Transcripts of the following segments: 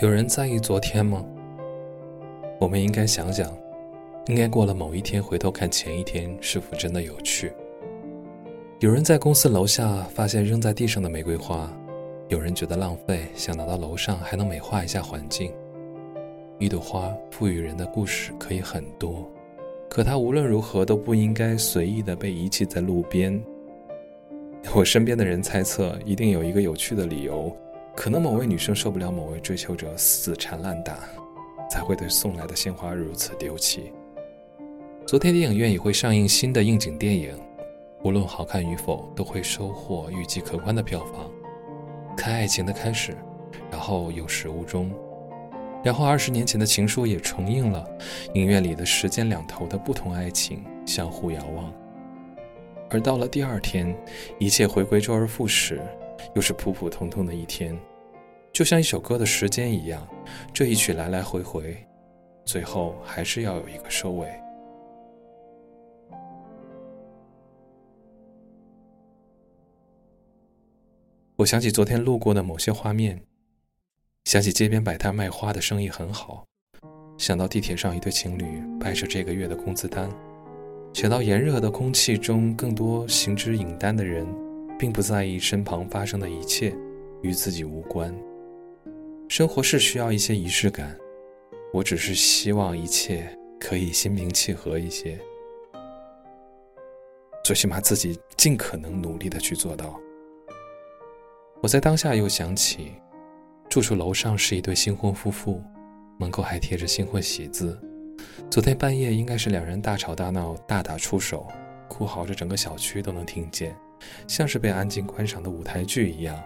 有人在意昨天吗？我们应该想想，应该过了某一天回头看前一天是否真的有趣。有人在公司楼下发现扔在地上的玫瑰花，有人觉得浪费，想拿到楼上还能美化一下环境。一朵花赋予人的故事可以很多，可它无论如何都不应该随意的被遗弃在路边。我身边的人猜测，一定有一个有趣的理由。可能某位女生受不了某位追求者死缠烂打，才会对送来的鲜花如此丢弃。昨天电影院也会上映新的应景电影，无论好看与否，都会收获预计可观的票房。看爱情的开始，然后有始无终，然后二十年前的情书也重映了，影院里的时间两头的不同爱情相互遥望。而到了第二天，一切回归周而复始，又是普普通通的一天。就像一首歌的时间一样，这一曲来来回回，最后还是要有一个收尾。我想起昨天路过的某些画面，想起街边摆摊卖花的生意很好，想到地铁上一对情侣掰着这个月的工资单，想到炎热的空气中更多行之影单的人，并不在意身旁发生的一切，与自己无关。生活是需要一些仪式感，我只是希望一切可以心平气和一些，最起码自己尽可能努力的去做到。我在当下又想起，住处楼上是一对新婚夫妇，门口还贴着新婚喜字。昨天半夜应该是两人大吵大闹、大打出手，哭嚎着整个小区都能听见，像是被安静观赏的舞台剧一样。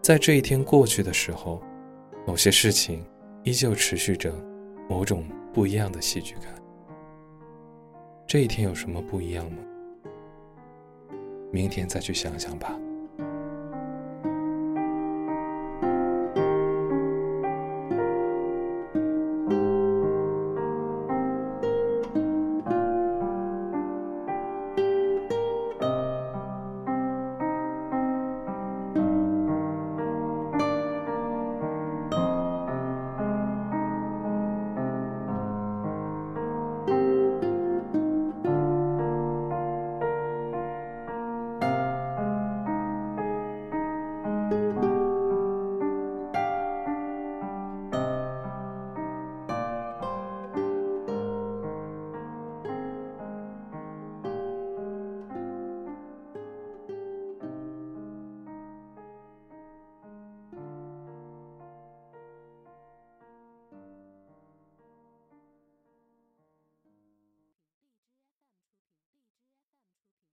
在这一天过去的时候，某些事情依旧持续着某种不一样的戏剧感。这一天有什么不一样吗？明天再去想想吧。